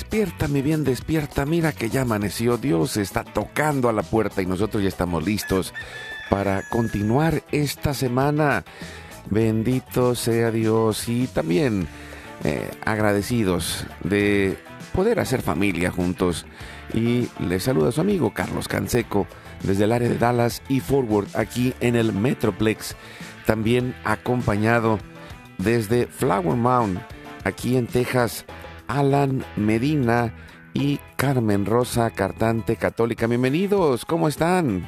Despierta, mi bien, despierta. Mira que ya amaneció. Dios está tocando a la puerta y nosotros ya estamos listos para continuar esta semana. Bendito sea Dios y también eh, agradecidos de poder hacer familia juntos. Y les saluda su amigo Carlos Canseco desde el área de Dallas y Forward aquí en el Metroplex. También acompañado desde Flower Mound aquí en Texas Alan Medina y Carmen Rosa, cantante católica. Bienvenidos, ¿cómo están?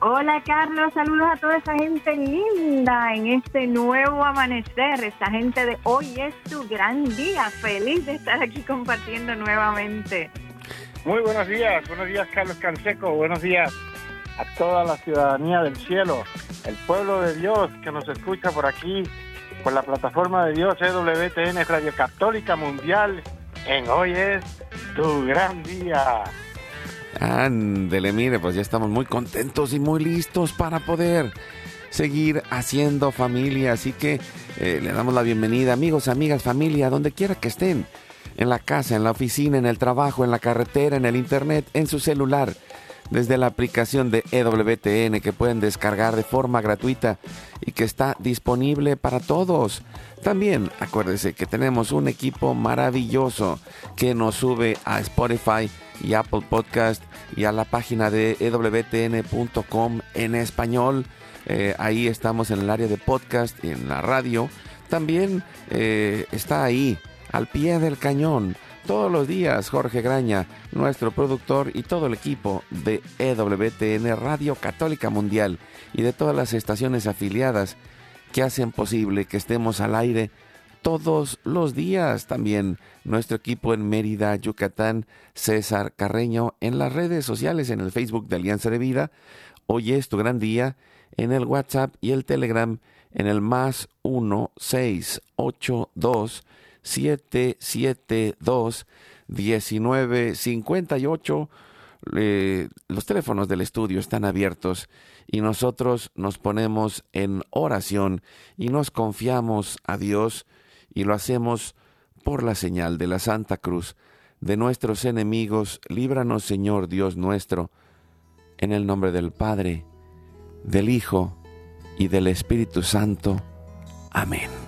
Hola Carlos, saludos a toda esa gente linda en este nuevo amanecer, esta gente de hoy es tu gran día, feliz de estar aquí compartiendo nuevamente. Muy buenos días, buenos días Carlos Canseco, buenos días a toda la ciudadanía del cielo, el pueblo de Dios que nos escucha por aquí por la plataforma de Dios EWTN Radio Católica Mundial en Hoy es tu gran día. Ándele, mire, pues ya estamos muy contentos y muy listos para poder seguir haciendo familia. Así que eh, le damos la bienvenida, amigos, amigas, familia, donde quiera que estén. En la casa, en la oficina, en el trabajo, en la carretera, en el internet, en su celular desde la aplicación de EWTN que pueden descargar de forma gratuita y que está disponible para todos. También acuérdense que tenemos un equipo maravilloso que nos sube a Spotify y Apple Podcast y a la página de EWTN.com en español. Eh, ahí estamos en el área de podcast y en la radio. También eh, está ahí, al pie del cañón todos los días Jorge Graña, nuestro productor y todo el equipo de EWTN Radio Católica Mundial y de todas las estaciones afiliadas que hacen posible que estemos al aire todos los días. También nuestro equipo en Mérida, Yucatán, César Carreño, en las redes sociales, en el Facebook de Alianza de Vida. Hoy es tu gran día, en el WhatsApp y el Telegram, en el más 1682 772 1958. Eh, los teléfonos del estudio están abiertos y nosotros nos ponemos en oración y nos confiamos a Dios y lo hacemos por la señal de la Santa Cruz de nuestros enemigos. Líbranos, Señor Dios nuestro, en el nombre del Padre, del Hijo y del Espíritu Santo. Amén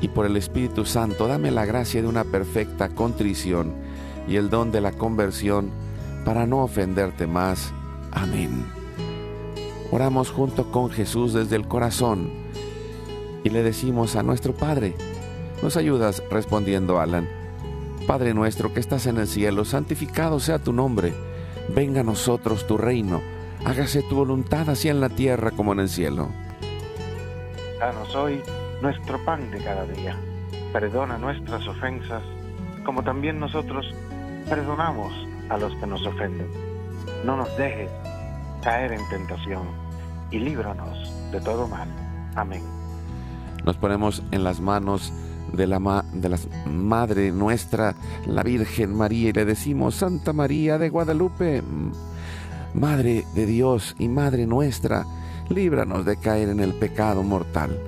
y por el Espíritu Santo dame la gracia de una perfecta contrición y el don de la conversión para no ofenderte más. Amén. Oramos junto con Jesús desde el corazón y le decimos a nuestro Padre, nos ayudas respondiendo Alan, Padre nuestro que estás en el cielo, santificado sea tu nombre, venga a nosotros tu reino, hágase tu voluntad así en la tierra como en el cielo. Danos hoy nuestro pan de cada día. Perdona nuestras ofensas, como también nosotros perdonamos a los que nos ofenden. No nos dejes caer en tentación y líbranos de todo mal. Amén. Nos ponemos en las manos de la, de la Madre nuestra, la Virgen María, y le decimos, Santa María de Guadalupe, Madre de Dios y Madre nuestra, líbranos de caer en el pecado mortal.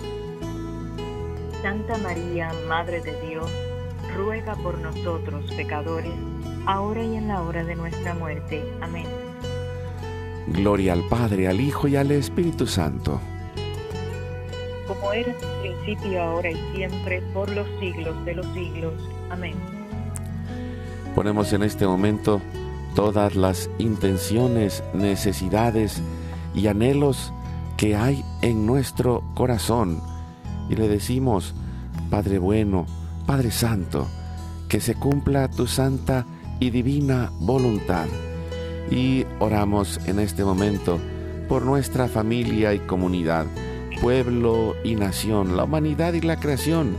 Santa María, Madre de Dios, ruega por nosotros pecadores, ahora y en la hora de nuestra muerte. Amén. Gloria al Padre, al Hijo y al Espíritu Santo como era en principio, ahora y siempre, por los siglos de los siglos. Amén. Ponemos en este momento todas las intenciones, necesidades y anhelos que hay en nuestro corazón y le decimos, Padre bueno, Padre Santo, que se cumpla tu santa y divina voluntad. Y oramos en este momento por nuestra familia y comunidad pueblo y nación, la humanidad y la creación.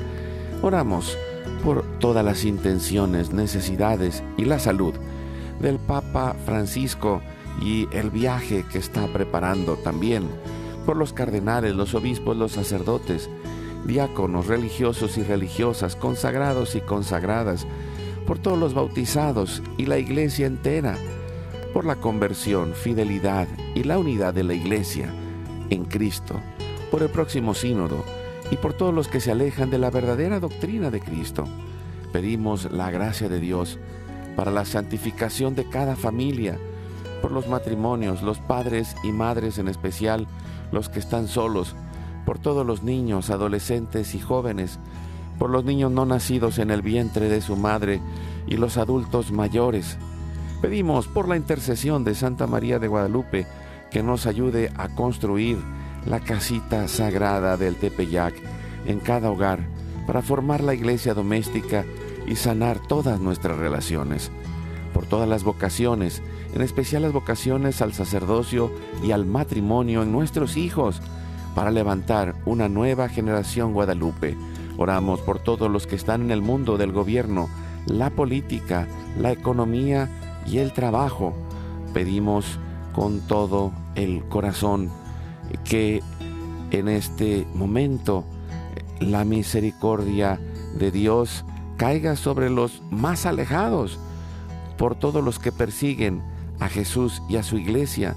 Oramos por todas las intenciones, necesidades y la salud del Papa Francisco y el viaje que está preparando también, por los cardenales, los obispos, los sacerdotes, diáconos, religiosos y religiosas, consagrados y consagradas, por todos los bautizados y la iglesia entera, por la conversión, fidelidad y la unidad de la iglesia en Cristo por el próximo sínodo y por todos los que se alejan de la verdadera doctrina de Cristo. Pedimos la gracia de Dios para la santificación de cada familia, por los matrimonios, los padres y madres en especial, los que están solos, por todos los niños, adolescentes y jóvenes, por los niños no nacidos en el vientre de su madre y los adultos mayores. Pedimos por la intercesión de Santa María de Guadalupe que nos ayude a construir la casita sagrada del Tepeyac en cada hogar para formar la iglesia doméstica y sanar todas nuestras relaciones. Por todas las vocaciones, en especial las vocaciones al sacerdocio y al matrimonio en nuestros hijos, para levantar una nueva generación guadalupe. Oramos por todos los que están en el mundo del gobierno, la política, la economía y el trabajo. Pedimos con todo el corazón que en este momento la misericordia de Dios caiga sobre los más alejados, por todos los que persiguen a Jesús y a su iglesia,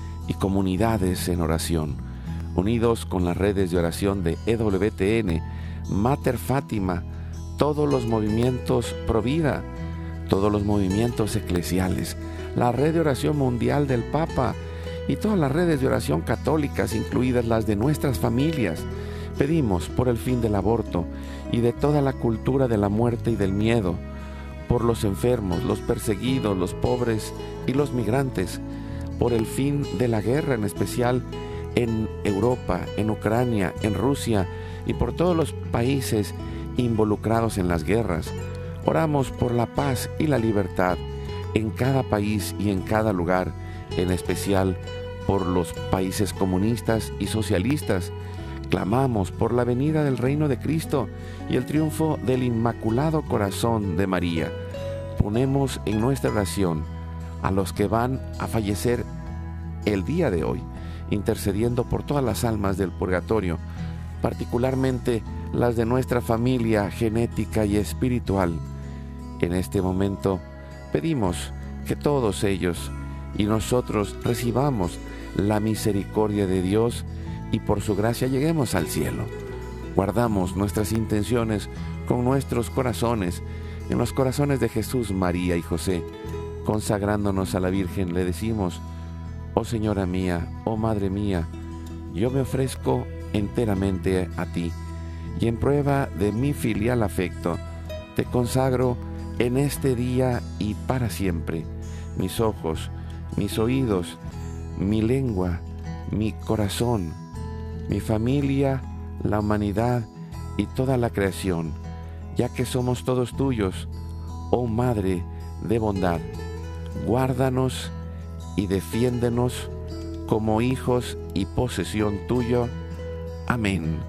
y comunidades en oración, unidos con las redes de oración de EWTN, Mater Fátima, todos los movimientos Provida, todos los movimientos eclesiales, la red de oración mundial del Papa, y todas las redes de oración católicas, incluidas las de nuestras familias. Pedimos por el fin del aborto y de toda la cultura de la muerte y del miedo, por los enfermos, los perseguidos, los pobres y los migrantes, por el fin de la guerra en especial en Europa, en Ucrania, en Rusia y por todos los países involucrados en las guerras. Oramos por la paz y la libertad en cada país y en cada lugar, en especial por los países comunistas y socialistas Clamamos por la venida del reino de Cristo y el triunfo del Inmaculado Corazón de María. Ponemos en nuestra oración a los que van a fallecer el día de hoy, intercediendo por todas las almas del purgatorio, particularmente las de nuestra familia genética y espiritual. En este momento pedimos que todos ellos y nosotros recibamos la misericordia de Dios y por su gracia lleguemos al cielo. Guardamos nuestras intenciones con nuestros corazones, en los corazones de Jesús, María y José. Consagrándonos a la Virgen le decimos, oh Señora mía, oh Madre mía, yo me ofrezco enteramente a ti y en prueba de mi filial afecto, te consagro en este día y para siempre mis ojos, mis oídos, mi lengua, mi corazón, mi familia, la humanidad y toda la creación, ya que somos todos tuyos, oh Madre de bondad. Guárdanos y defiéndenos como hijos y posesión tuyo. Amén.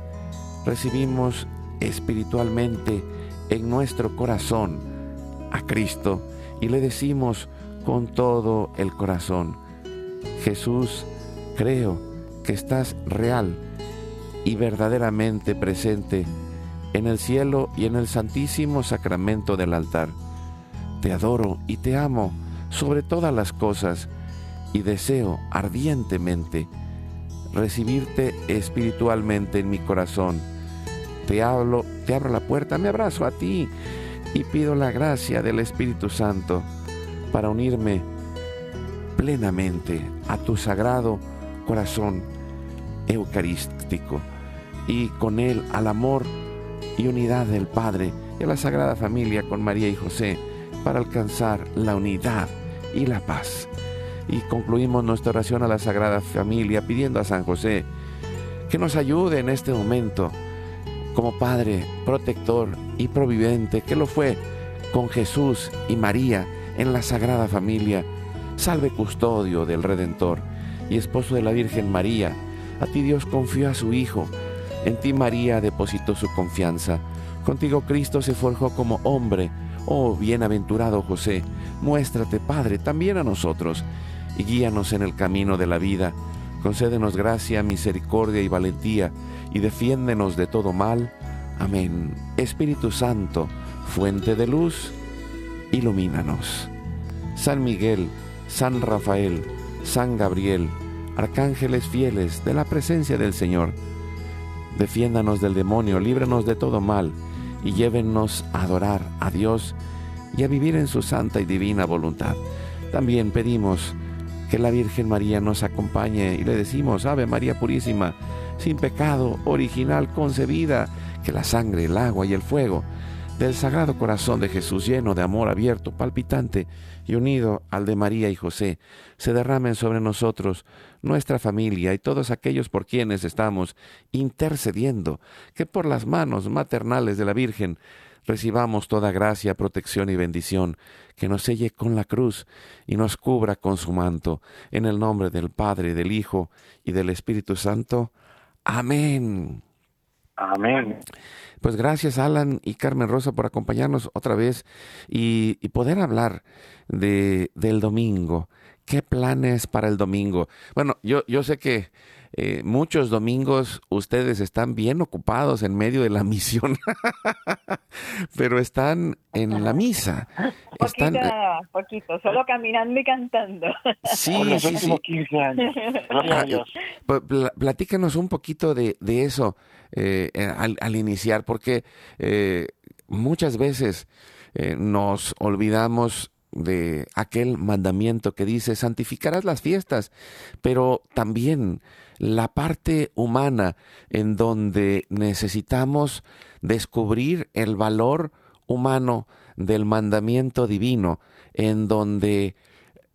Recibimos espiritualmente en nuestro corazón a Cristo y le decimos con todo el corazón, Jesús, creo que estás real y verdaderamente presente en el cielo y en el santísimo sacramento del altar. Te adoro y te amo sobre todas las cosas y deseo ardientemente recibirte espiritualmente en mi corazón. Te hablo, te abro la puerta, me abrazo a ti y pido la gracia del Espíritu Santo para unirme plenamente a tu sagrado corazón eucarístico y con él al amor y unidad del Padre y a la Sagrada Familia con María y José para alcanzar la unidad y la paz. Y concluimos nuestra oración a la Sagrada Familia pidiendo a San José que nos ayude en este momento como Padre protector y providente que lo fue con Jesús y María en la Sagrada Familia. Salve custodio del Redentor y esposo de la Virgen María. A ti Dios confió a su Hijo. En ti María depositó su confianza. Contigo Cristo se forjó como hombre. Oh bienaventurado José, muéstrate Padre también a nosotros y guíanos en el camino de la vida. Concédenos gracia, misericordia y valentía y defiéndenos de todo mal. Amén. Espíritu Santo, fuente de luz, ilumínanos. San Miguel, San Rafael, San Gabriel, arcángeles fieles de la presencia del Señor, defiéndanos del demonio, líbranos de todo mal y llévennos a adorar a Dios y a vivir en su santa y divina voluntad. También pedimos que la Virgen María nos acompañe y le decimos, Ave María Purísima, sin pecado, original, concebida, que la sangre, el agua y el fuego del Sagrado Corazón de Jesús, lleno de amor abierto, palpitante y unido al de María y José, se derramen sobre nosotros, nuestra familia y todos aquellos por quienes estamos intercediendo, que por las manos maternales de la Virgen recibamos toda gracia, protección y bendición, que nos selle con la cruz y nos cubra con su manto, en el nombre del Padre, del Hijo y del Espíritu Santo. Amén. Amén. Pues gracias Alan y Carmen Rosa por acompañarnos otra vez y, poder hablar de, del domingo. ¿Qué planes para el domingo? Bueno, yo, yo sé que eh, muchos domingos ustedes están bien ocupados en medio de la misión, pero están en la misa. Están, poquito, poquito, solo caminando y cantando. Sí, sí, sí. 15 años. Platícanos un poquito de, de eso eh, al, al, iniciar, porque eh, muchas veces nos olvidamos de aquel mandamiento que dice, santificarás las fiestas, pero también la parte humana en donde necesitamos descubrir el valor humano del mandamiento divino, en donde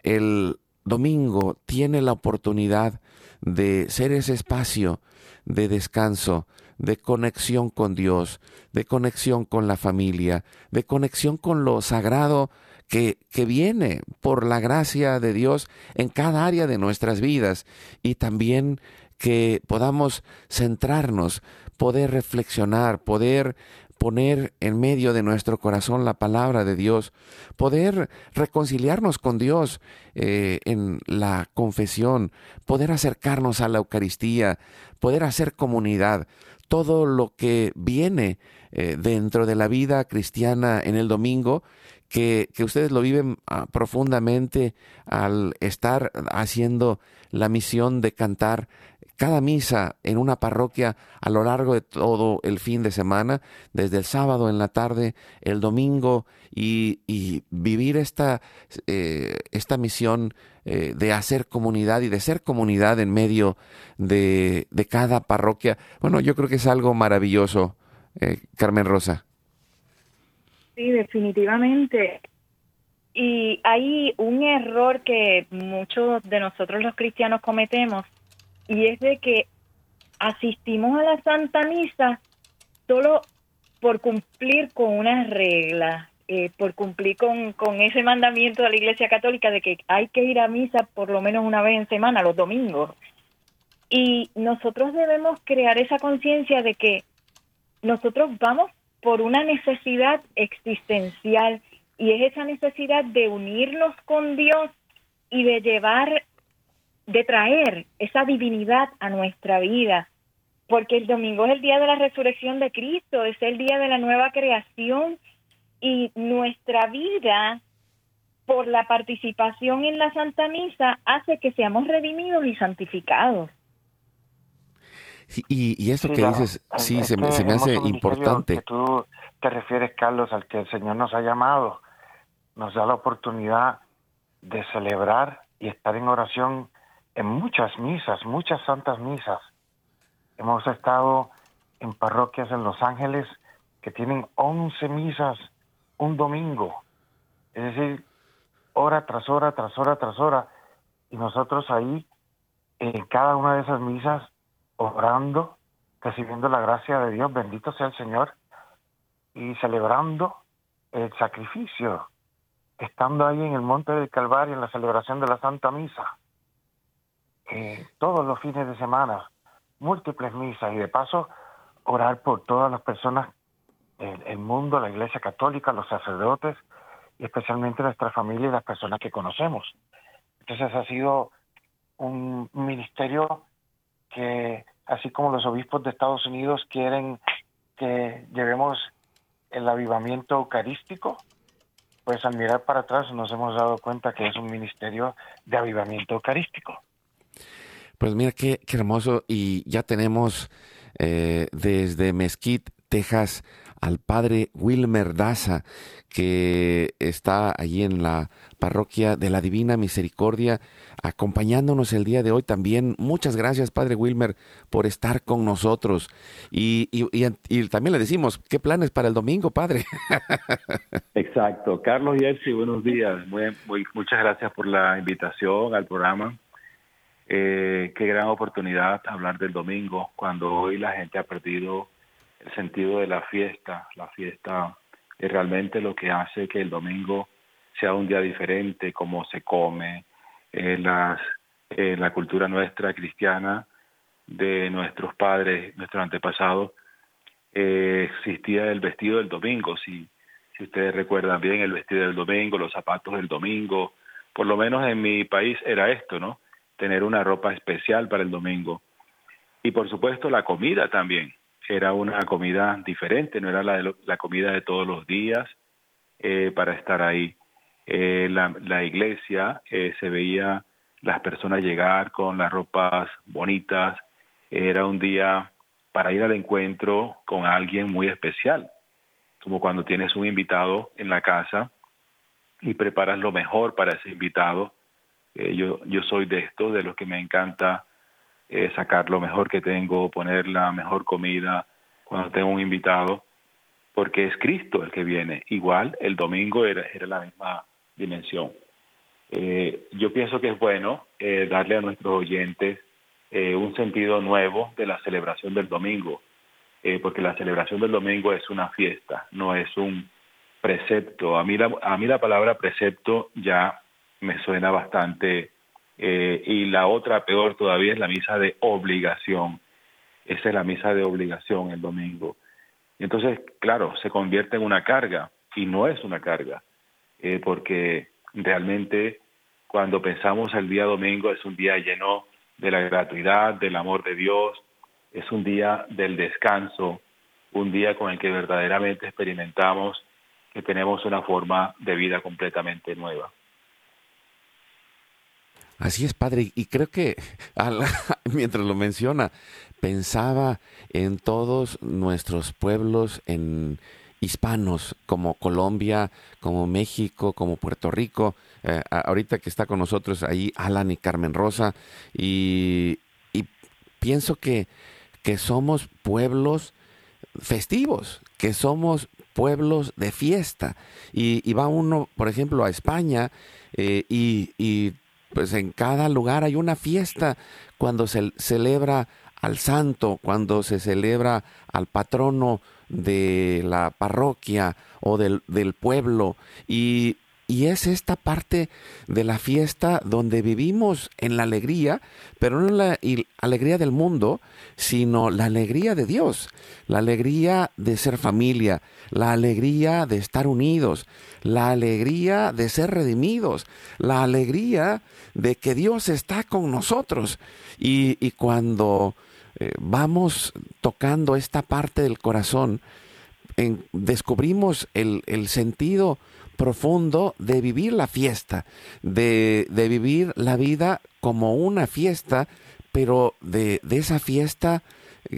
el domingo tiene la oportunidad de ser ese espacio de descanso, de conexión con Dios, de conexión con la familia, de conexión con lo sagrado que, que viene por la gracia de Dios en cada área de nuestras vidas y también que podamos centrarnos, poder reflexionar, poder poner en medio de nuestro corazón la palabra de Dios, poder reconciliarnos con Dios eh, en la confesión, poder acercarnos a la Eucaristía, poder hacer comunidad, todo lo que viene eh, dentro de la vida cristiana en el domingo, que, que ustedes lo viven ah, profundamente al estar haciendo la misión de cantar cada misa en una parroquia a lo largo de todo el fin de semana, desde el sábado en la tarde, el domingo, y, vivir esta, eh, esta misión eh, de hacer comunidad y de ser comunidad en medio de, cada parroquia. Bueno, yo creo que es algo maravilloso, eh, Carmen Rosa. Sí, definitivamente. Y hay un error que muchos de nosotros los cristianos cometemos y es de que asistimos a la Santa Misa solo por cumplir con una regla, eh, por cumplir con, con ese mandamiento de la Iglesia Católica de que hay que ir a misa por lo menos una vez en semana, los domingos. Y nosotros debemos crear esa conciencia de que nosotros vamos por una necesidad existencial y es esa necesidad de unirnos con Dios y de llevar de traer esa divinidad a nuestra vida, porque el domingo es el día de la resurrección de Cristo, es el día de la nueva creación y nuestra vida por la participación en la Santa Misa hace que seamos redimidos y santificados. Y, eso que dices, sí, se, me, se me hace importante. Que tú te refieres, Carlos, al que el Señor nos ha llamado, nos da la oportunidad de celebrar y estar en oración en muchas misas, muchas santas misas. Hemos estado en parroquias en Los Ángeles que tienen 11 misas un domingo. Es decir, hora tras hora, tras hora, tras hora. Y nosotros ahí, en cada una de esas misas, orando, recibiendo la gracia de Dios, bendito sea el Señor, y celebrando el sacrificio, estando ahí en el Monte del Calvario, en la celebración de la Santa Misa. Eh, todos los fines de semana, múltiples misas y de paso orar por todas las personas, el, el mundo, la Iglesia Católica, los sacerdotes y especialmente nuestra familia y las personas que conocemos. Entonces ha sido un ministerio que, así como los obispos de Estados Unidos quieren que llevemos el avivamiento eucarístico, pues al mirar para atrás nos hemos dado cuenta que es un ministerio de avivamiento eucarístico. Pues mira qué, hermoso y ya tenemos eh, desde Mesquite, Texas, al padre Wilmer Daza, que está allí en la parroquia de la Divina Misericordia, acompañándonos el día de hoy también. Muchas gracias, padre Wilmer, por estar con nosotros. Y, y, también le decimos, ¿qué planes para el domingo, padre? Exacto. Carlos y Elsie, buenos días. muchas gracias por la invitación al programa. Eh, qué gran oportunidad hablar del domingo, cuando hoy la gente ha perdido el sentido de la fiesta. La fiesta es realmente lo que hace que el domingo sea un día diferente, como se come, eh, las, eh, la cultura nuestra cristiana de nuestros padres, nuestros antepasados, eh, existía el vestido del domingo. Si, si ustedes recuerdan bien, el vestido del domingo, los zapatos del domingo, por lo menos en mi país era esto, ¿no? tener una ropa especial para el domingo. Y por supuesto la comida también. Era una comida diferente, no era la, de la comida de todos los días eh, para estar ahí. Eh, la, la, iglesia eh, se veía las personas llegar con las ropas bonitas. Era un día para ir al encuentro con alguien muy especial, como cuando tienes un invitado en la casa y preparas lo mejor para ese invitado eh, yo, yo soy de esto, de los que me encanta eh, sacar lo mejor que tengo, poner la mejor comida cuando tengo un invitado, porque es Cristo el que viene. Igual el domingo era, era la misma dimensión. Eh, yo pienso que es bueno darle a nuestros oyentes un sentido nuevo de la celebración del domingo, porque la celebración del domingo es una fiesta, no es un precepto. A mí la, a mí la palabra precepto ya me suena bastante Eh, y la otra, peor todavía, es la misa de obligación. Esa es la misa de obligación el domingo. Entonces, claro, se convierte en una carga y no es una carga, eh, porque realmente cuando pensamos el día domingo es un día lleno de la gratuidad, del amor de Dios, es un día del descanso, un día con el que verdaderamente experimentamos que tenemos una forma de vida completamente nueva. Así es, padre, y creo que mientras lo menciona, pensaba en todos nuestros pueblos en hispanos como Colombia, como México, como Puerto Rico. Eh, ahorita que está con nosotros ahí Alan y Carmen Rosa y, y pienso que, que somos pueblos festivos, que somos pueblos de fiesta. Y, va uno, por ejemplo, a España eh, y, y, pues en cada lugar hay una fiesta cuando se celebra al santo, cuando se celebra al patrono de la parroquia o del, del pueblo. Y y es esta parte de la fiesta donde vivimos en la alegría, pero no la alegría del mundo, sino la alegría de Dios, la alegría de ser familia, la alegría de estar unidos, la alegría de ser redimidos, la alegría de que Dios está con nosotros. Y, cuando eh, vamos tocando esta parte del corazón, descubrimos el, el sentido profundo de vivir la fiesta, de, de vivir la vida como una fiesta, pero de, de esa fiesta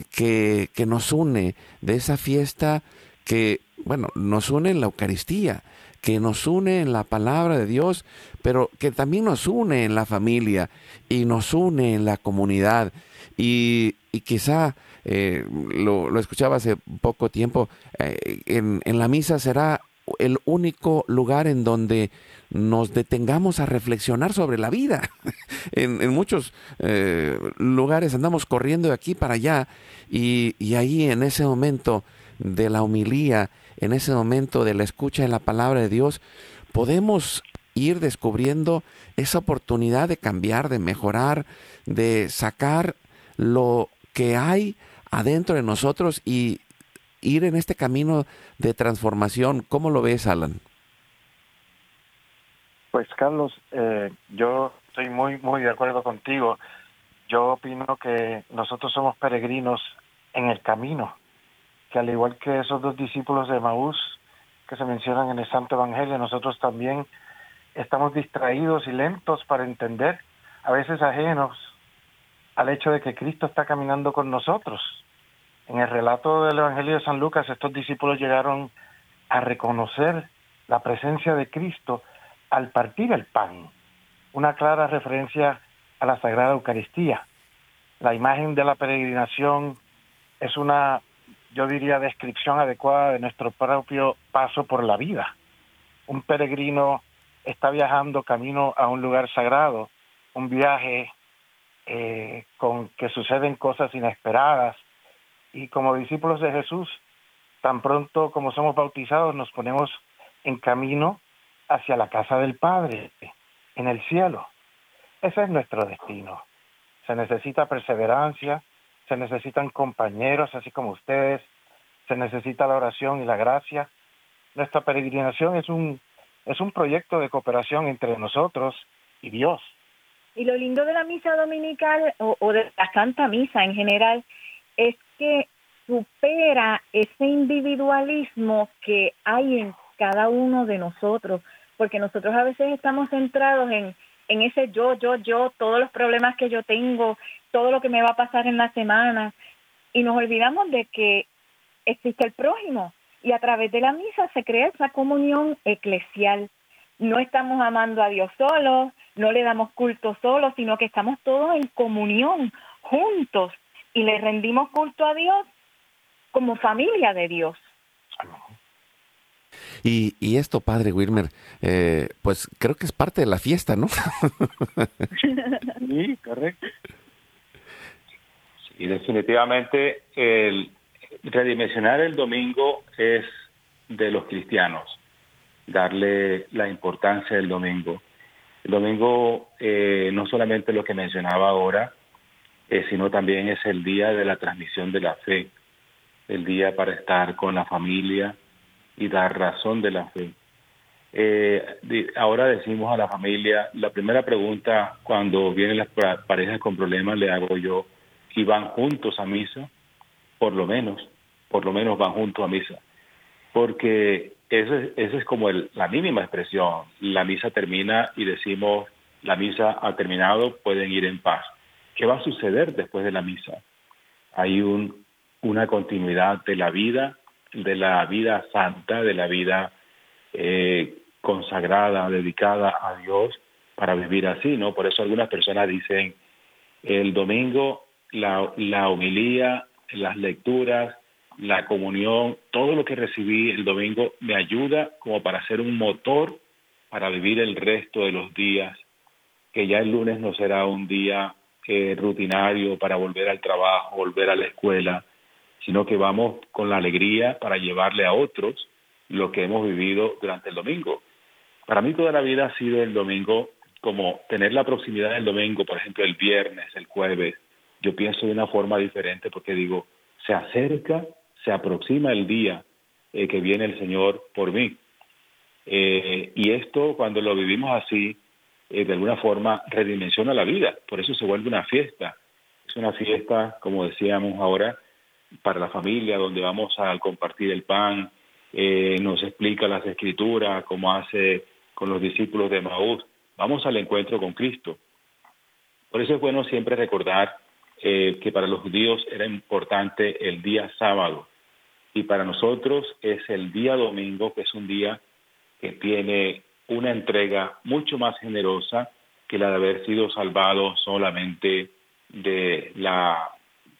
que, que, nos une, de esa fiesta que, bueno, nos une en la Eucaristía, que nos une en la palabra de Dios, pero que también nos une en la familia y nos une en la comunidad. Y, y quizá eh, lo, lo, escuchaba hace poco tiempo, eh, en, en la misa será el único lugar en donde nos detengamos a reflexionar sobre la vida. en, muchos eh, lugares andamos corriendo de aquí para allá y, ahí en ese momento de la humilía, en ese momento de la escucha de la palabra de Dios, podemos ir descubriendo esa oportunidad de cambiar, de mejorar, de sacar lo que hay adentro de nosotros y ir en este camino de transformación. ¿Cómo lo ves, Alan? Pues Carlos, eh, yo estoy muy, muy de acuerdo contigo. Yo opino que nosotros somos peregrinos en el camino, que al igual que esos dos discípulos de Maús que se mencionan en el Santo Evangelio, nosotros también estamos distraídos y lentos para entender, a veces ajenos al hecho de que Cristo está caminando con nosotros en el relato del Evangelio de San Lucas, estos discípulos llegaron a reconocer la presencia de Cristo al partir el pan, una clara referencia a la Sagrada Eucaristía. La imagen de la peregrinación es una, yo diría, descripción adecuada de nuestro propio paso por la vida. Un peregrino está viajando camino a un lugar sagrado, un viaje eh, con que suceden cosas inesperadas, y como discípulos de Jesús, tan pronto como somos bautizados, nos ponemos en camino hacia la casa del Padre, en el cielo. Ese es nuestro destino. Se necesita perseverancia, se necesitan compañeros, así como ustedes, se necesita la oración y la gracia. Nuestra peregrinación es un, es un proyecto de cooperación entre nosotros y Dios. Y lo lindo de la misa dominical o, o de la Santa Misa en general es que supera ese individualismo que hay en cada uno de nosotros, porque nosotros a veces estamos centrados en, en ese yo, yo, yo, todos los problemas que yo tengo, todo lo que me va a pasar en la semana, y nos olvidamos de que existe el prójimo, y a través de la misa se crea esa comunión eclesial. No estamos amando a Dios solos, no le damos culto solos, sino que estamos todos en comunión, juntos, y le rendimos culto a Dios como familia de Dios. Y, y esto, padre Wilmer, eh, pues creo que es parte de la fiesta, ¿no? sí, correcto. Sí, definitivamente el redimensionar el domingo es de los cristianos, darle la importancia del domingo. El domingo eh, no solamente lo que mencionaba ahora, eh, sino también es el día de la transmisión de la fe, el día para estar con la familia y dar razón de la fe. Eh, ahora decimos a la familia, la primera pregunta cuando vienen las parejas con problemas le hago yo, ¿y van juntos a misa? Por lo menos, por lo menos van juntos a misa. Porque eso es, eso es como la mínima expresión. La misa termina y decimos, la misa ha terminado, pueden ir en paz. ¿Qué va a suceder después de la misa? Hay un, una continuidad de la vida, de la vida santa, de la vida eh, consagrada, dedicada a Dios para vivir así, ¿no? Por eso algunas personas dicen, el domingo la, la homilía, las lecturas, la comunión, todo lo que recibí el domingo me ayuda como para ser un motor para vivir el resto de los días, que ya el lunes no será un día rutinario para volver al trabajo, volver a la escuela, sino que vamos con la alegría para llevarle a otros lo que hemos vivido durante el domingo. Para mí toda la vida ha sido el domingo como tener la proximidad del domingo, por ejemplo, el viernes, el jueves. Yo pienso de una forma diferente porque digo, se acerca, se aproxima el día eh, que viene el Señor por mí. Eh, y esto, cuando lo vivimos así, eh, de alguna forma redimensiona la vida. Por eso se vuelve una fiesta. Es una fiesta, como decíamos ahora, para la familia, donde vamos a compartir el pan, eh, nos explica las escrituras, como hace con los discípulos de Maús. Vamos al encuentro con Cristo. Por eso es bueno siempre recordar eh, que para los judíos era importante el día sábado y para nosotros es el día domingo, que es un día que tiene una entrega mucho más generosa que la de haber sido salvado solamente de la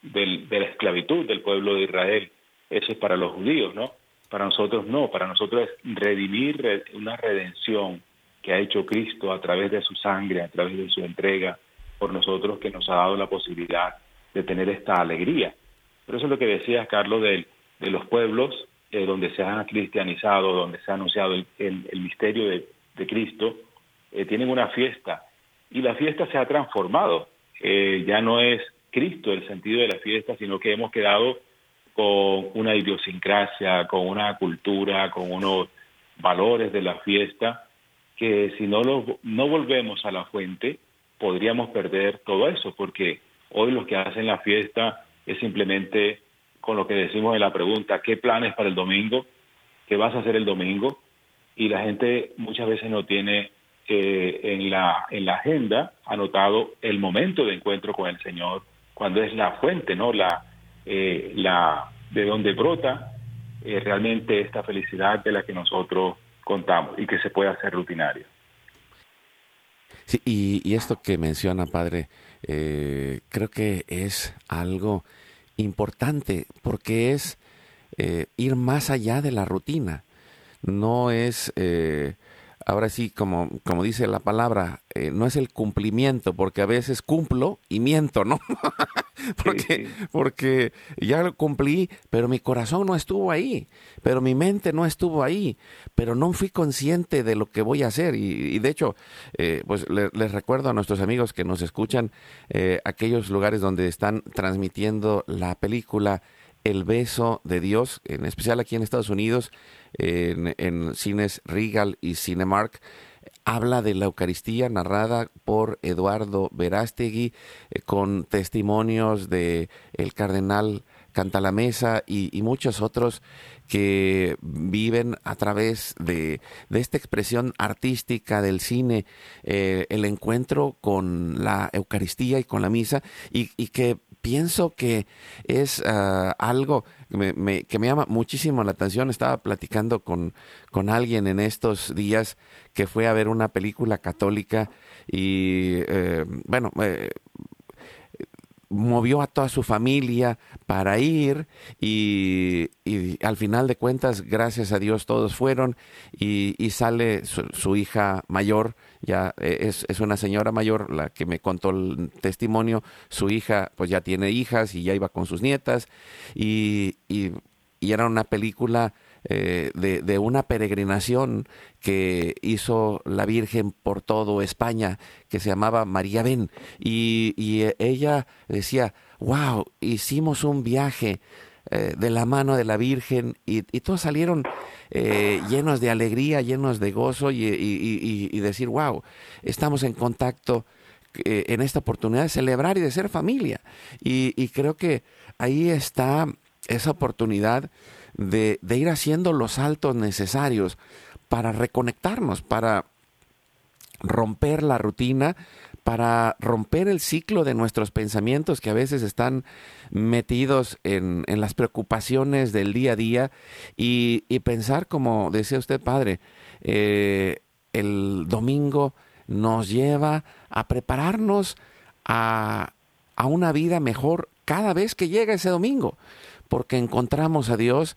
de, la esclavitud del pueblo de Israel. Eso es para los judíos, ¿no? Para nosotros no, para nosotros es redimir una redención que ha hecho Cristo a través de su sangre, a través de su entrega por nosotros, que nos ha dado la posibilidad de tener esta alegría. Pero eso es lo que decías, Carlos, de, de los pueblos eh, donde se han cristianizado, donde se ha anunciado el, misterio de, Cristo, eh, tienen una fiesta y la fiesta se ha transformado. Eh, ya no es Cristo el sentido de la fiesta, sino que hemos quedado con una idiosincrasia, con una cultura, con unos valores de la fiesta, que si no, lo, no volvemos a la fuente, podríamos perder todo eso, porque hoy los que hacen la fiesta es simplemente con lo que decimos en la pregunta, ¿qué planes para el domingo? ¿Qué vas a hacer el domingo? Y la gente muchas veces no tiene eh, en, la, en la agenda anotado el momento de encuentro con el Señor, cuando es la fuente, ¿no? La, eh, la, de donde brota eh, realmente esta felicidad de la que nosotros contamos y que se puede hacer rutinaria. Sí, y, esto que menciona, padre, creo que es algo importante porque es ir más allá de la rutina. No es ahora sí, como, como dice la palabra, eh, no es el cumplimiento, porque a veces cumplo y miento, ¿no? porque, porque ya lo cumplí, pero mi corazón no estuvo ahí, pero mi mente no estuvo ahí, pero no fui consciente de lo que voy a hacer. Y, de hecho, eh, pues les recuerdo a nuestros amigos que nos escuchan eh, aquellos lugares donde están transmitiendo la película el beso de Dios, en especial aquí en Estados Unidos, en, cines Regal y Cinemark, habla de la Eucaristía narrada por Eduardo Verástegui eh, con testimonios de el cardenal Cantalamesa y, y muchos otros que viven a través de, esta expresión artística del cine, eh, el encuentro con la Eucaristía y con la misa, y, y que pienso que es ah, algo que me, que me, llama muchísimo la atención. Estaba platicando con, con alguien en estos días que fue a ver una película católica y, eh, bueno, eh, movió a toda su familia para ir y, al final de cuentas, gracias a Dios, todos fueron y, sale su, hija mayor, ya eh, es, es, una señora mayor la que me contó el testimonio, su hija pues ya tiene hijas y ya iba con sus nietas y, y era una película eh, de, una peregrinación que hizo la Virgen por todo España, que se llamaba María Ben. Y, ella decía, wow, hicimos un viaje eh, de la mano de la Virgen y, todos salieron eh, llenos de alegría, llenos de gozo y, y decir, wow, estamos en contacto en esta oportunidad de celebrar y de ser familia. y creo que ahí está esa oportunidad de, ir haciendo los saltos necesarios para reconectarnos, para romper la rutina, para romper el ciclo de nuestros pensamientos que a veces están metidos en, las preocupaciones del día a día y, pensar, como decía usted, padre, eh, el domingo nos lleva a prepararnos a, a una vida mejor cada vez que llega ese domingo porque encontramos a Dios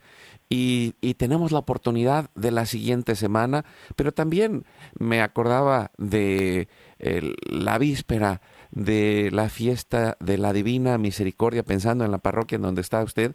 y, tenemos la oportunidad de la siguiente semana, pero también me acordaba de la víspera de la fiesta de la Divina Misericordia, pensando en la parroquia en donde está usted,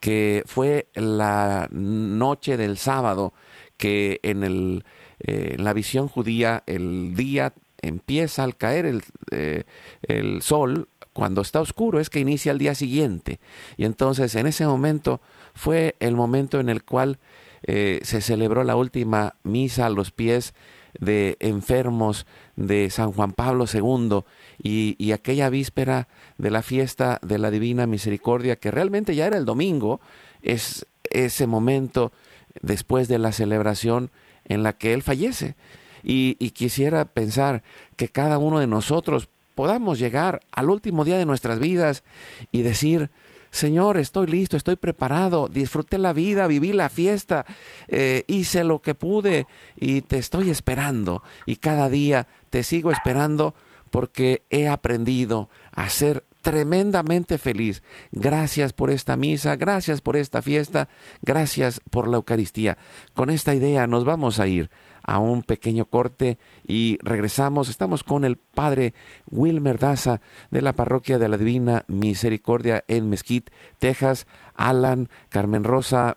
que fue la noche del sábado, que en, el, eh, la visión judía el día empieza al caer el, eh, el sol cuando está oscuro es que inicia el día siguiente. Y entonces en ese momento fue el momento en el cual eh, se celebró la última misa a los pies de enfermos de San Juan Pablo II y, aquella víspera de la fiesta de la Divina Misericordia, que realmente ya era el domingo, es ese momento después de la celebración en la que Él fallece. Y, y quisiera pensar que cada uno de nosotros podamos llegar al último día de nuestras vidas y decir, Señor, estoy listo, estoy preparado, disfruté la vida, viví la fiesta, eh, hice lo que pude y te estoy esperando. Y cada día te sigo esperando porque he aprendido a ser tremendamente feliz. Gracias por esta misa, gracias por esta fiesta, gracias por la Eucaristía. Con esta idea nos vamos a ir a un pequeño corte y regresamos. Estamos con el padre Wilmer Daza de la parroquia de la Divina Misericordia en Mesquite, Texas. Alan, Carmen Rosa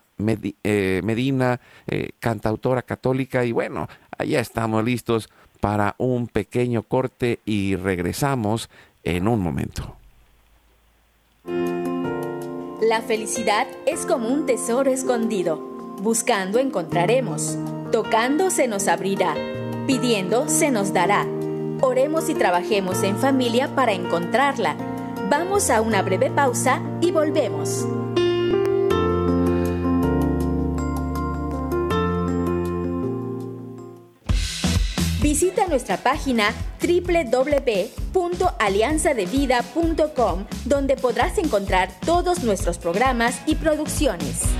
eh, Medina, eh, cantautora católica. Y bueno, allá estamos listos para un pequeño corte y regresamos en un momento. La felicidad es como un tesoro escondido. Buscando encontraremos. Tocando se nos abrirá, pidiendo se nos dará. Oremos y trabajemos en familia para encontrarla. Vamos a una breve pausa y volvemos. Visita nuestra página www.alianzadevida.com donde podrás encontrar todos nuestros programas y producciones.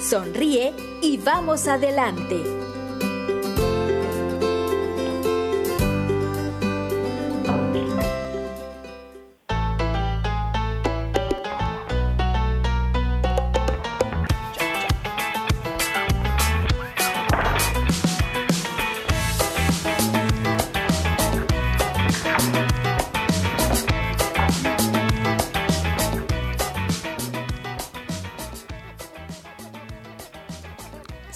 sonríe y vamos adelante.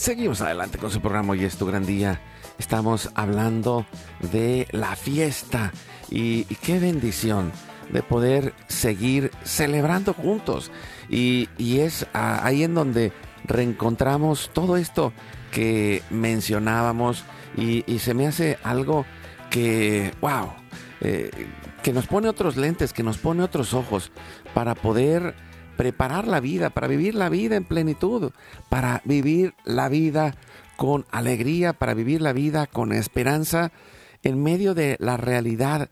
Seguimos adelante con su programa Hoy es tu gran día. Estamos hablando de la fiesta y, qué bendición de poder seguir celebrando juntos. Y, es ahí en donde reencontramos todo esto que mencionábamos y, se me hace algo que, wow, eh, que nos pone otros lentes, que nos pone otros ojos para poder preparar la vida, para vivir la vida en plenitud, para vivir la vida con alegría, para vivir la vida con esperanza en medio de la realidad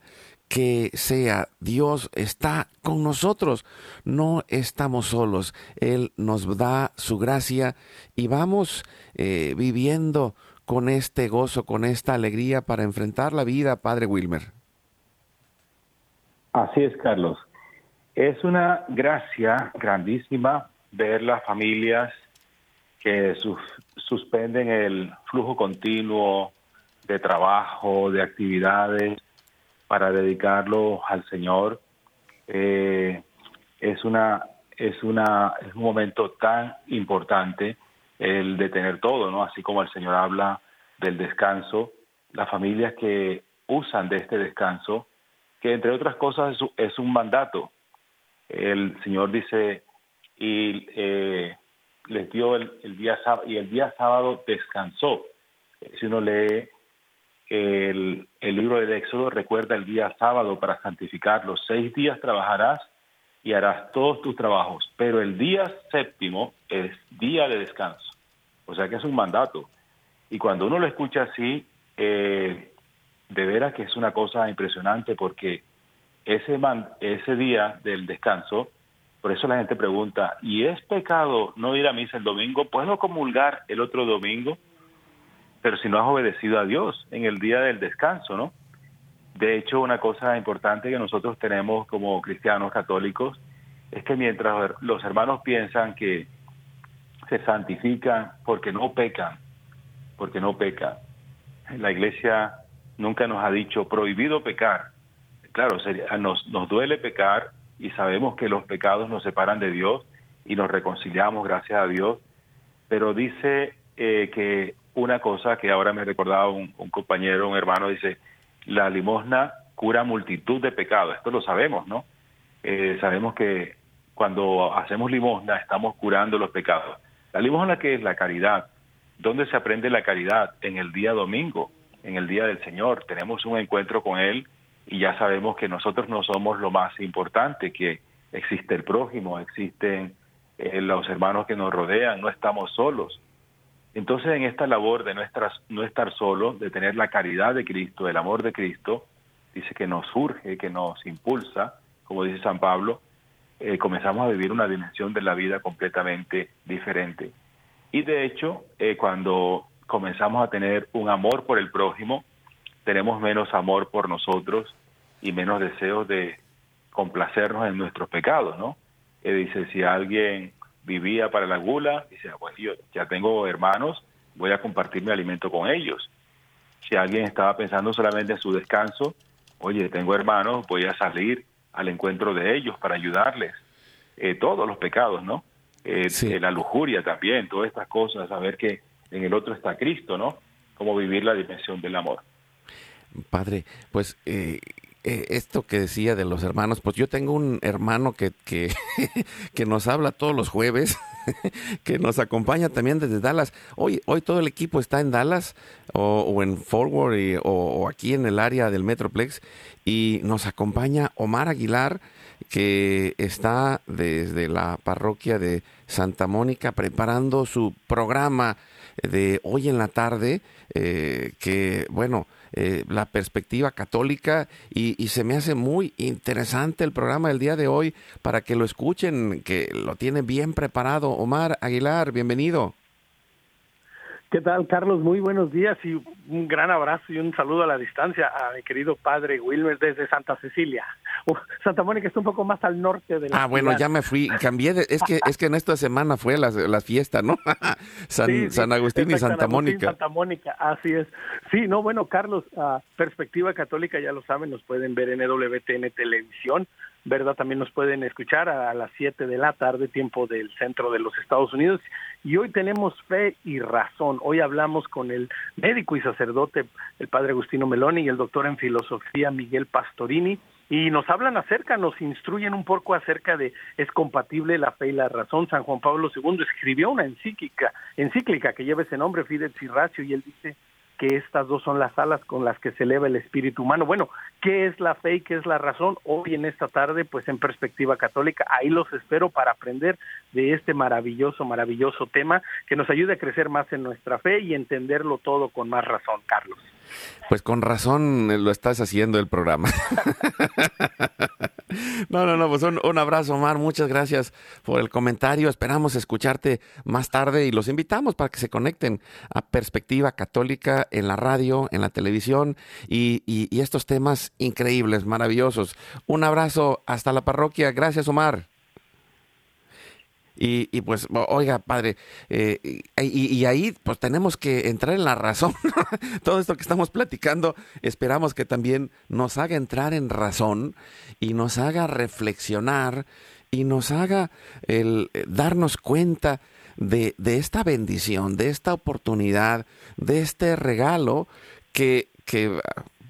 que sea. Dios está con nosotros, no estamos solos. Él nos da su gracia y vamos eh, viviendo con este gozo, con esta alegría para enfrentar la vida, Padre Wilmer. Así es, Carlos. Es una gracia grandísima ver las familias que suspenden el flujo continuo de trabajo, de actividades, para dedicarlo al Señor. Eh, es una es una es un momento tan importante el de tener todo, ¿no? Así como el Señor habla del descanso, las familias que usan de este descanso, que entre otras cosas es, un mandato. El Señor dice y eh, les dio el, día sábado y el día sábado descansó. Si uno lee el, libro del Éxodo recuerda el día sábado para santificarlo. Seis días trabajarás y harás todos tus trabajos, pero el día séptimo es día de descanso. O sea que es un mandato. Y cuando uno lo escucha así, eh, de veras que es una cosa impresionante porque ese, ese día del descanso, por eso la gente pregunta, ¿y es pecado no ir a misa el domingo? ¿Puedo comulgar el otro domingo? pero si no has obedecido a Dios en el día del descanso, ¿no? De hecho, una cosa importante que nosotros tenemos como cristianos católicos es que mientras los hermanos piensan que se santifican porque no pecan, porque no pecan, la iglesia nunca nos ha dicho prohibido pecar. Claro, nos, nos duele pecar y sabemos que los pecados nos separan de Dios y nos reconciliamos gracias a Dios, pero dice eh, que una cosa que ahora me recordaba un, compañero, un hermano, dice, la limosna cura multitud de pecados. Esto lo sabemos, ¿no? Eh, sabemos que cuando hacemos limosna estamos curando los pecados. La limosna que es la caridad. ¿Dónde se aprende la caridad? En el día domingo, en el día del Señor. Tenemos un encuentro con Él y ya sabemos que nosotros no somos lo más importante, que existe el prójimo, existen eh, los hermanos que nos rodean, no estamos solos. Entonces, en esta labor de no estar, no estar solo, de tener la caridad de Cristo, el amor de Cristo, dice que nos surge, que nos impulsa, como dice San Pablo, eh, comenzamos a vivir una dimensión de la vida completamente diferente. Y de hecho, eh, cuando comenzamos a tener un amor por el prójimo, tenemos menos amor por nosotros y menos deseos de complacernos en nuestros pecados, ¿no? Eh, dice, si alguien vivía para la gula, dice, bueno, yo ya tengo hermanos, voy a compartir mi alimento con ellos. Si alguien estaba pensando solamente en su descanso, oye, tengo hermanos, voy a salir al encuentro de ellos para ayudarles. Eh, todos los pecados, ¿no? Eh, eh, la lujuria también, todas estas cosas, saber que en el otro está Cristo, ¿no? Cómo vivir la dimensión del amor. Padre, pues eh, eh, esto que decía de los hermanos, pues yo tengo un hermano que, que, nos habla todos los jueves, que nos acompaña también desde Dallas. Hoy, hoy todo el equipo está en Dallas o, en Forward o, aquí en el área del Metroplex y nos acompaña Omar Aguilar, que está desde la parroquia de Santa Mónica preparando su programa de hoy en la tarde, eh, que bueno, eh, la perspectiva católica y, se me hace muy interesante el programa del día de hoy para que lo escuchen, que lo tiene bien preparado. Omar Aguilar, bienvenido. ¿Qué tal, Carlos? Muy buenos días y un gran abrazo y un saludo a la distancia a mi querido padre Wilmer desde Santa Cecilia. Santa Mónica está un poco más al norte de la Ah, bueno, ya me fui, cambié de, es que es que en esta semana fue la, la fiesta, ¿no? San, San Agustín y Santa Mónica. Santa Mónica, así es. Sí, no, bueno, Carlos, Perspectiva Católica ya lo saben, nos pueden ver en EWTN Televisión ¿verdad? También nos pueden escuchar a, las 7 de la tarde, tiempo del centro de los Estados Unidos. Y hoy tenemos fe y razón. Hoy hablamos con el médico y sacerdote, el padre Agustino Meloni, y el doctor en filosofía Miguel Pastorini. Y nos hablan acerca, nos instruyen un poco acerca de es compatible la fe y la razón. San Juan Pablo II escribió una encíclica, encíclica que lleva ese nombre, Fides y Ratio, y él dice que estas dos son las alas con las que se eleva el espíritu humano. Bueno, ¿qué es la fe y qué es la razón? Hoy en esta tarde, pues en perspectiva católica, ahí los espero para aprender de este maravilloso, maravilloso tema que nos ayude a crecer más en nuestra fe y entenderlo todo con más razón, Carlos. Pues con razón lo estás haciendo el programa. No, no, no, pues un, un, abrazo, Omar. Muchas gracias por el comentario. Esperamos escucharte más tarde y los invitamos para que se conecten a Perspectiva Católica en la radio, en la televisión y, y, y estos temas increíbles, maravillosos. Un abrazo hasta la parroquia. Gracias, Omar. Y, y, pues, oiga, padre, eh, y, ahí pues tenemos que entrar en la razón. Todo esto que estamos platicando, esperamos que también nos haga entrar en razón y nos haga reflexionar y nos haga el eh, darnos cuenta de, de esta bendición, de esta oportunidad, de este regalo que, que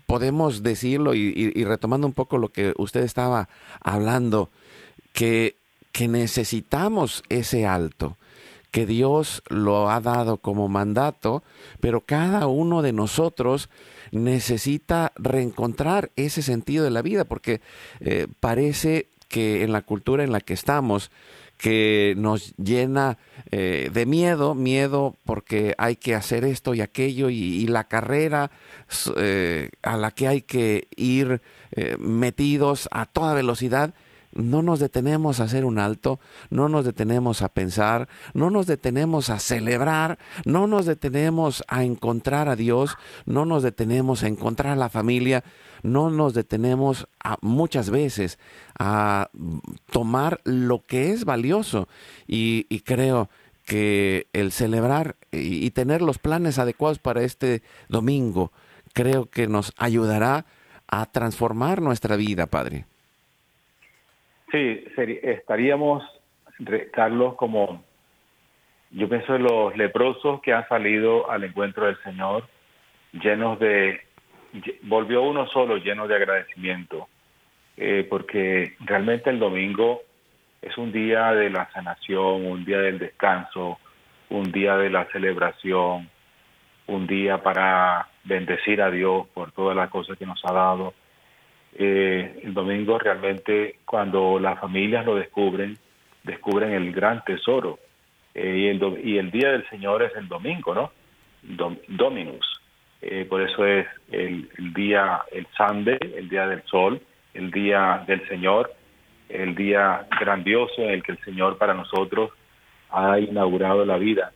podemos decirlo y retomando un poco lo que usted estaba hablando, que que necesitamos ese alto, que Dios lo ha dado como mandato, pero cada uno de nosotros necesita reencontrar ese sentido de la vida, porque eh, parece que en la cultura en la que estamos, que nos llena eh, de miedo, miedo porque hay que hacer esto y aquello y, y la carrera eh, a la que hay que ir metidos a toda velocidad, no nos detenemos a hacer un alto, no nos detenemos a pensar, no nos detenemos a celebrar, no nos detenemos a encontrar a Dios, no nos detenemos a encontrar a la familia, no nos detenemos a, muchas veces a tomar lo que es valioso y, creo que el celebrar y tener los planes adecuados para este domingo creo que nos ayudará a transformar nuestra vida, Padre. Sí, estaríamos, Carlos, como yo pienso en los leprosos que han salido al encuentro del Señor, llenos de, volvió uno solo lleno de agradecimiento, eh, porque realmente el domingo es un día de la sanación, un día del descanso, un día de la celebración, un día para bendecir a Dios por todas las cosas que nos ha dado eh, el domingo realmente cuando las familias lo descubren, descubren el gran tesoro. Eh, y, el, y el día del Señor es el domingo, ¿no? Dominus. Eh, por eso es el, el día, el Sunday, el día del sol, el día del Señor, el día grandioso en el que el Señor para nosotros ha inaugurado la vida.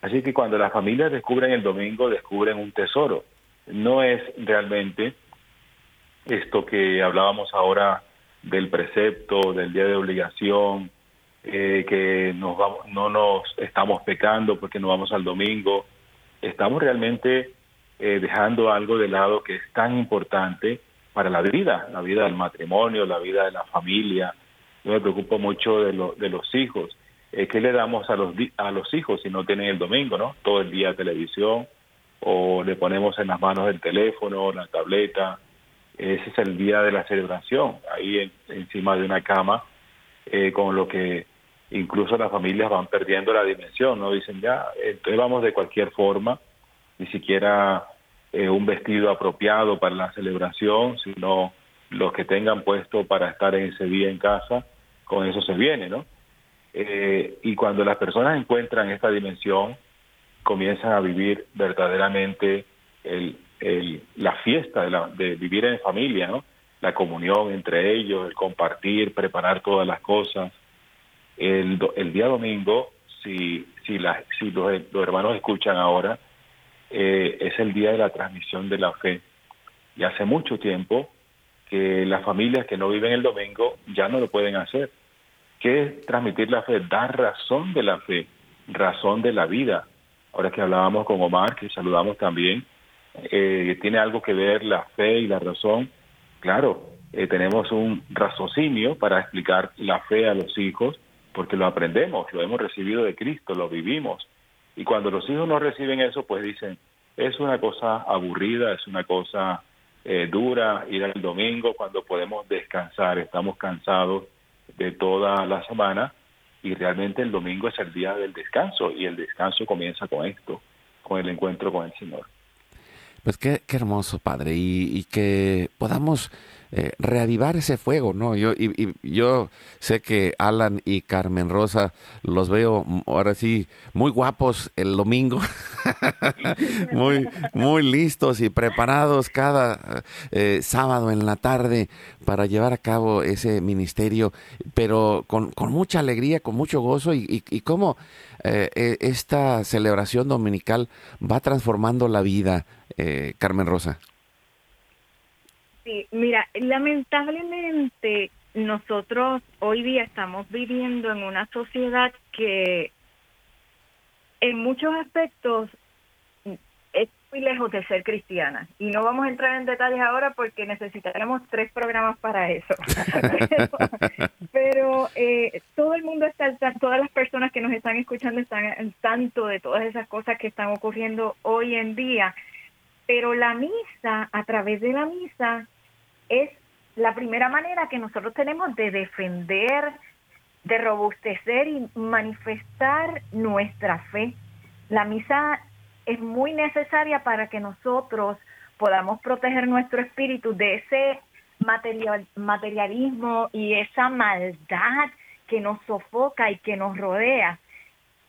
Así que cuando las familias descubren el domingo, descubren un tesoro. No es realmente esto que hablábamos ahora del precepto, del día de obligación, eh, que nos vamos, no nos estamos pecando porque no vamos al domingo, estamos realmente eh, dejando algo de lado que es tan importante para la vida, la vida del matrimonio, la vida de la familia. Yo me preocupo mucho de, lo, de los hijos. Eh, ¿Qué le damos a los, a los hijos si no tienen el domingo, no? Todo el día televisión, o le ponemos en las manos el teléfono, la tableta, ese es el día de la celebración, ahí encima de una cama, eh, con lo que incluso las familias van perdiendo la dimensión, ¿no? Dicen ya, entonces vamos de cualquier forma, ni siquiera eh, un vestido apropiado para la celebración, sino los que tengan puesto para estar en ese día en casa, con eso se viene, ¿no? Eh, y cuando las personas encuentran esta dimensión, comienzan a vivir verdaderamente el, el, la fiesta de, la, vivir en familia, ¿no? La comunión entre ellos, el compartir, preparar todas las cosas. El, día domingo, si, si, la, si los, los hermanos escuchan ahora, eh, es el día de la transmisión de la fe. Y hace mucho tiempo que las familias que no viven el domingo ya no lo pueden hacer. ¿Qué es transmitir la fe? Dar razón de la fe, razón de la vida. Ahora que hablábamos con Omar, que saludamos también, eh, tiene algo que ver la fe y la razón. Claro, eh, tenemos un raciocinio para explicar la fe a los hijos, porque lo aprendemos, lo hemos recibido de Cristo, lo vivimos. Y cuando los hijos no reciben eso, pues dicen, es una cosa aburrida, es una cosa eh, dura ir al domingo cuando podemos descansar, estamos cansados de toda la semana y realmente el domingo es el día del descanso y el descanso comienza con esto, con el encuentro con el Señor. Pues qué, qué hermoso, Padre, y, y que podamos eh, reavivar ese fuego, ¿no? Yo, y, yo sé que Alan y Carmen Rosa los veo ahora sí muy guapos el domingo, muy, muy listos y preparados cada eh, sábado en la tarde para llevar a cabo ese ministerio, pero con, con mucha alegría, con mucho gozo y, y, cómo eh, e, esta celebración dominical va transformando la vida, Carmen Rosa. Sí, mira, lamentablemente nosotros hoy día estamos viviendo en una sociedad que en muchos aspectos es muy lejos de ser cristiana. Y no vamos a entrar en detalles ahora porque necesitaremos tres programas para eso. pero, eh, todo el mundo está todas las personas que nos están escuchando están al tanto de todas esas cosas que están ocurriendo hoy en día. Pero la misa, a través de la misa, es la primera manera que nosotros tenemos de defender, de robustecer y manifestar nuestra fe. La misa es muy necesaria para que nosotros podamos proteger nuestro espíritu de ese material, materialismo y esa maldad que nos sofoca y que nos rodea.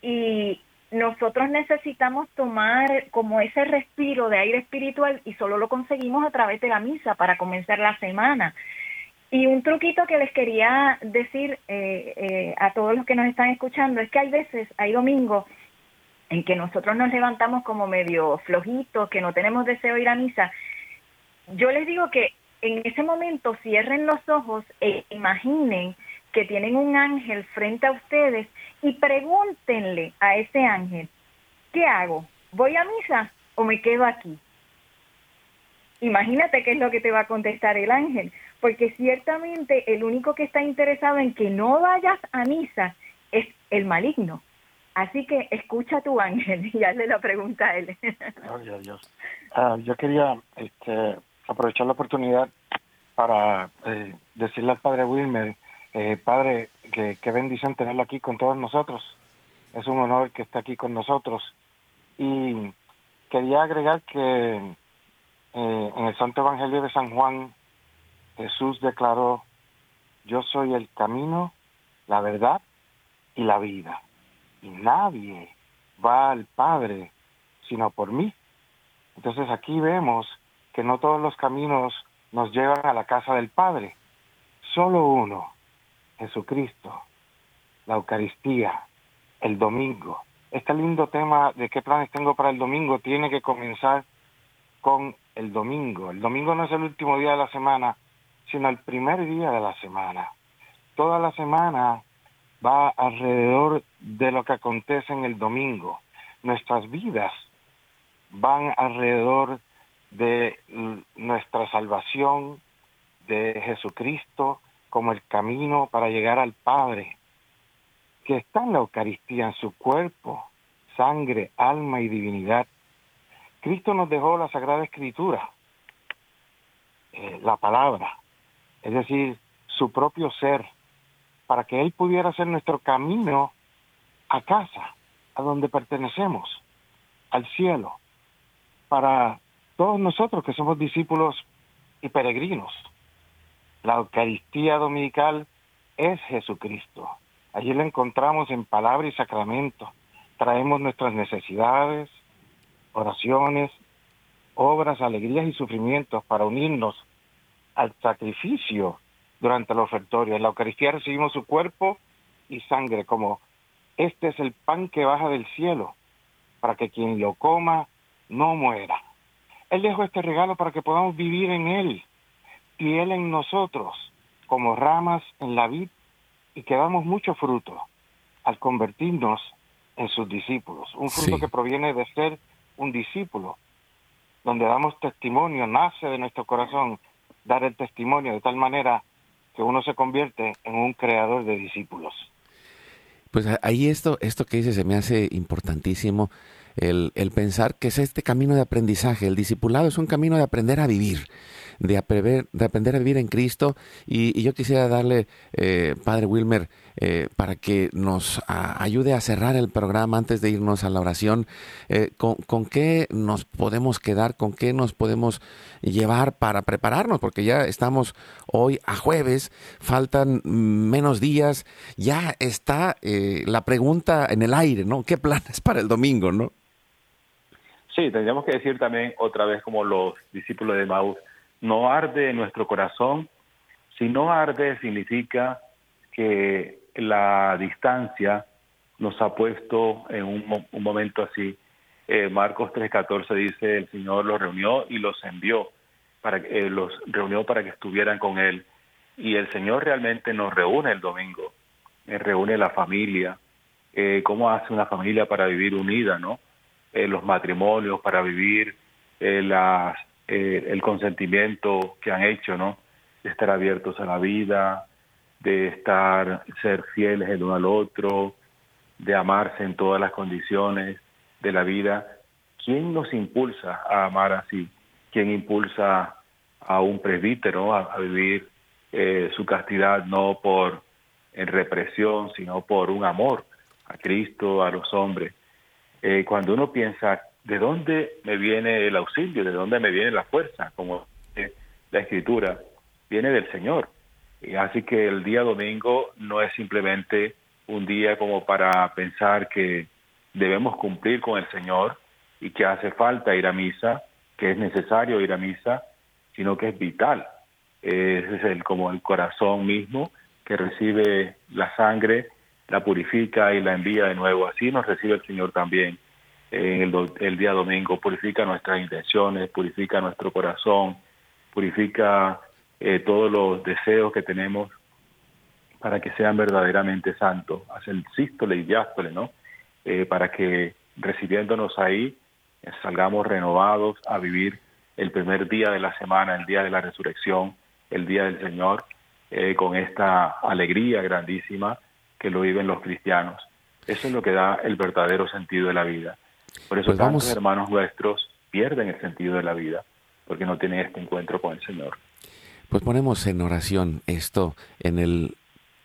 Y nosotros necesitamos tomar como ese respiro de aire espiritual y solo lo conseguimos a través de la misa para comenzar la semana. Y un truquito que les quería decir eh, eh, a todos los que nos están escuchando es que hay veces, hay domingos en que nosotros nos levantamos como medio flojitos, que no tenemos deseo de ir a misa. Yo les digo que en ese momento cierren los ojos e imaginen que tienen un ángel frente a ustedes y pregúntenle a ese ángel, ¿qué hago? ¿Voy a misa o me quedo aquí? Imagínate qué es lo que te va a contestar el ángel, porque ciertamente el único que está interesado en que no vayas a misa es el maligno. Así que escucha a tu ángel y hazle la pregunta a él. Gloria a Dios. Ah, yo quería este, aprovechar la oportunidad para eh, decirle al padre Wilmer eh, padre, qué, bendición tenerlo aquí con todos nosotros. Es un honor que esté aquí con nosotros. Y quería agregar que eh, en el Santo Evangelio de San Juan, Jesús declaró, yo soy el camino, la verdad y la vida. Y nadie va al Padre sino por mí. Entonces aquí vemos que no todos los caminos nos llevan a la casa del Padre, solo uno, Jesucristo, la Eucaristía, el domingo. Este lindo tema de qué planes tengo para el domingo tiene que comenzar con el domingo. El domingo no es el último día de la semana, sino el primer día de la semana. Toda la semana va alrededor de lo que acontece en el domingo. Nuestras vidas van alrededor de nuestra salvación, de Jesucristo, como el camino para llegar al Padre, que está en la Eucaristía, en su cuerpo, sangre, alma y divinidad. Cristo nos dejó la Sagrada Escritura, eh, la palabra, es decir, su propio ser, para que Él pudiera ser nuestro camino a casa, a donde pertenecemos, al cielo, para todos nosotros que somos discípulos y peregrinos. La Eucaristía Dominical es Jesucristo. Allí lo encontramos en palabra y sacramento. Traemos nuestras necesidades, oraciones, obras, alegrías y sufrimientos para unirnos al sacrificio durante el ofertorio. En la Eucaristía recibimos su cuerpo y sangre como este es el pan que baja del cielo para que quien lo coma no muera. Él dejó este regalo para que podamos vivir en él y Él en nosotros, como ramas en la vid, y que damos mucho fruto al convertirnos en sus discípulos. Un fruto que proviene de ser un discípulo, donde damos testimonio, nace de nuestro corazón dar el testimonio de tal manera que uno se convierte en un creador de discípulos. Pues ahí esto, esto que dice se me hace importantísimo, el, el pensar que es este camino de aprendizaje, el discipulado es un camino de aprender a vivir, de aprender, de aprender a vivir en Cristo. Y, yo quisiera darle, eh, Padre Wilmer, eh, para que nos ayude a cerrar el programa antes de irnos a la oración. Eh, con, qué nos podemos quedar? ¿Con qué nos podemos llevar para prepararnos? Porque ya estamos hoy a jueves, faltan menos días, ya está la pregunta en el aire, ¿no? ¿Qué planes para el domingo, no? Sí, tendríamos que decir también otra vez como los discípulos de Maús, no arde nuestro corazón. Si no arde significa que la distancia nos ha puesto en un, momento así. Eh, Marcos 3:14 dice, el Señor los reunió y los envió, para eh, los reunió para que estuvieran con Él. Y el Señor realmente nos reúne el domingo, eh, reúne la familia. Eh, ¿Cómo hace una familia para vivir unida, no? Los matrimonios, para vivir las, eh, el consentimiento que han hecho, ¿no? De estar abiertos a la vida, de estar, ser fieles el uno al otro, de amarse en todas las condiciones de la vida. ¿Quién nos impulsa a amar así? ¿Quién impulsa a un presbítero a, a vivir su castidad no por en represión, sino por un amor a Cristo, a los hombres? eh, cuando uno piensa, ¿de dónde me viene el auxilio? ¿De dónde me viene la fuerza? Como la escritura, viene del Señor. Y así que el día domingo no es simplemente un día como para pensar que debemos cumplir con el Señor y que hace falta ir a misa, que es necesario ir a misa, sino que es vital. Ese es el, como el corazón mismo que recibe la sangre la purifica y la envía de nuevo. Así nos recibe el Señor también en el, día domingo. Purifica nuestras intenciones, purifica nuestro corazón, purifica eh, todos los deseos que tenemos para que sean verdaderamente santos. Hace el sístole y diástole, ¿no? Eh, para que recibiéndonos ahí eh, salgamos renovados a vivir el primer día de la semana, el día de la resurrección, el día del Señor, con esta alegría grandísima que lo viven los cristianos. Eso es lo que da el verdadero sentido de la vida. Por eso pues tantos hermanos nuestros pierden el sentido de la vida, porque no tienen este encuentro con el Señor. Pues ponemos en oración esto en el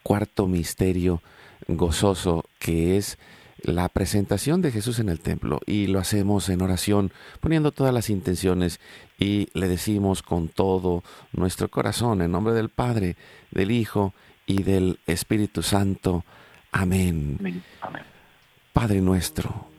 cuarto misterio gozoso que es la presentación de Jesús en el templo y lo hacemos en oración poniendo todas las intenciones y le decimos con todo nuestro corazón en nombre del Padre, del Hijo y del Espíritu Santo. Amén. Padre nuestro,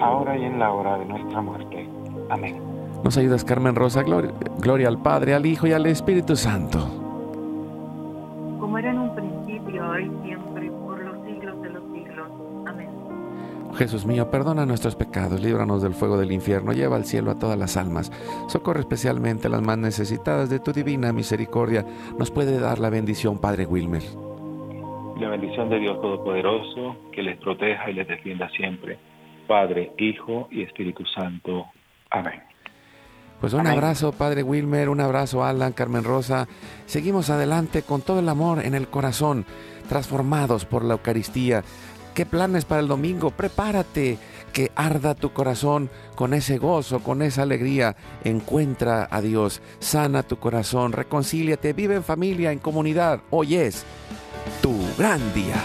ahora y en la hora de nuestra muerte. Amén. Nos ayudas, Carmen Rosa, gloria, gloria al Padre, al Hijo y al Espíritu Santo. como era en un principio, ahora y siempre, por los siglos de los siglos. Amén. Jesús mío, perdona nuestros pecados, líbranos del fuego del infierno, lleva al cielo a todas las almas, socorre especialmente a las más necesitadas de tu divina misericordia. Nos puede dar la bendición, Padre Wilmer. La bendición de Dios Todopoderoso, que les proteja y les defienda siempre. Padre, Hijo y Espíritu Santo. Amén. Pues un abrazo, Padre Wilmer, un abrazo, Alan, Carmen Rosa. Seguimos adelante con todo el amor en el corazón, transformados por la Eucaristía. ¿Qué planes para el domingo? Prepárate, que arda tu corazón con ese gozo, con esa alegría. Encuentra a Dios, sana tu corazón, reconcíliate, vive en familia, en comunidad. Hoy es tu gran día.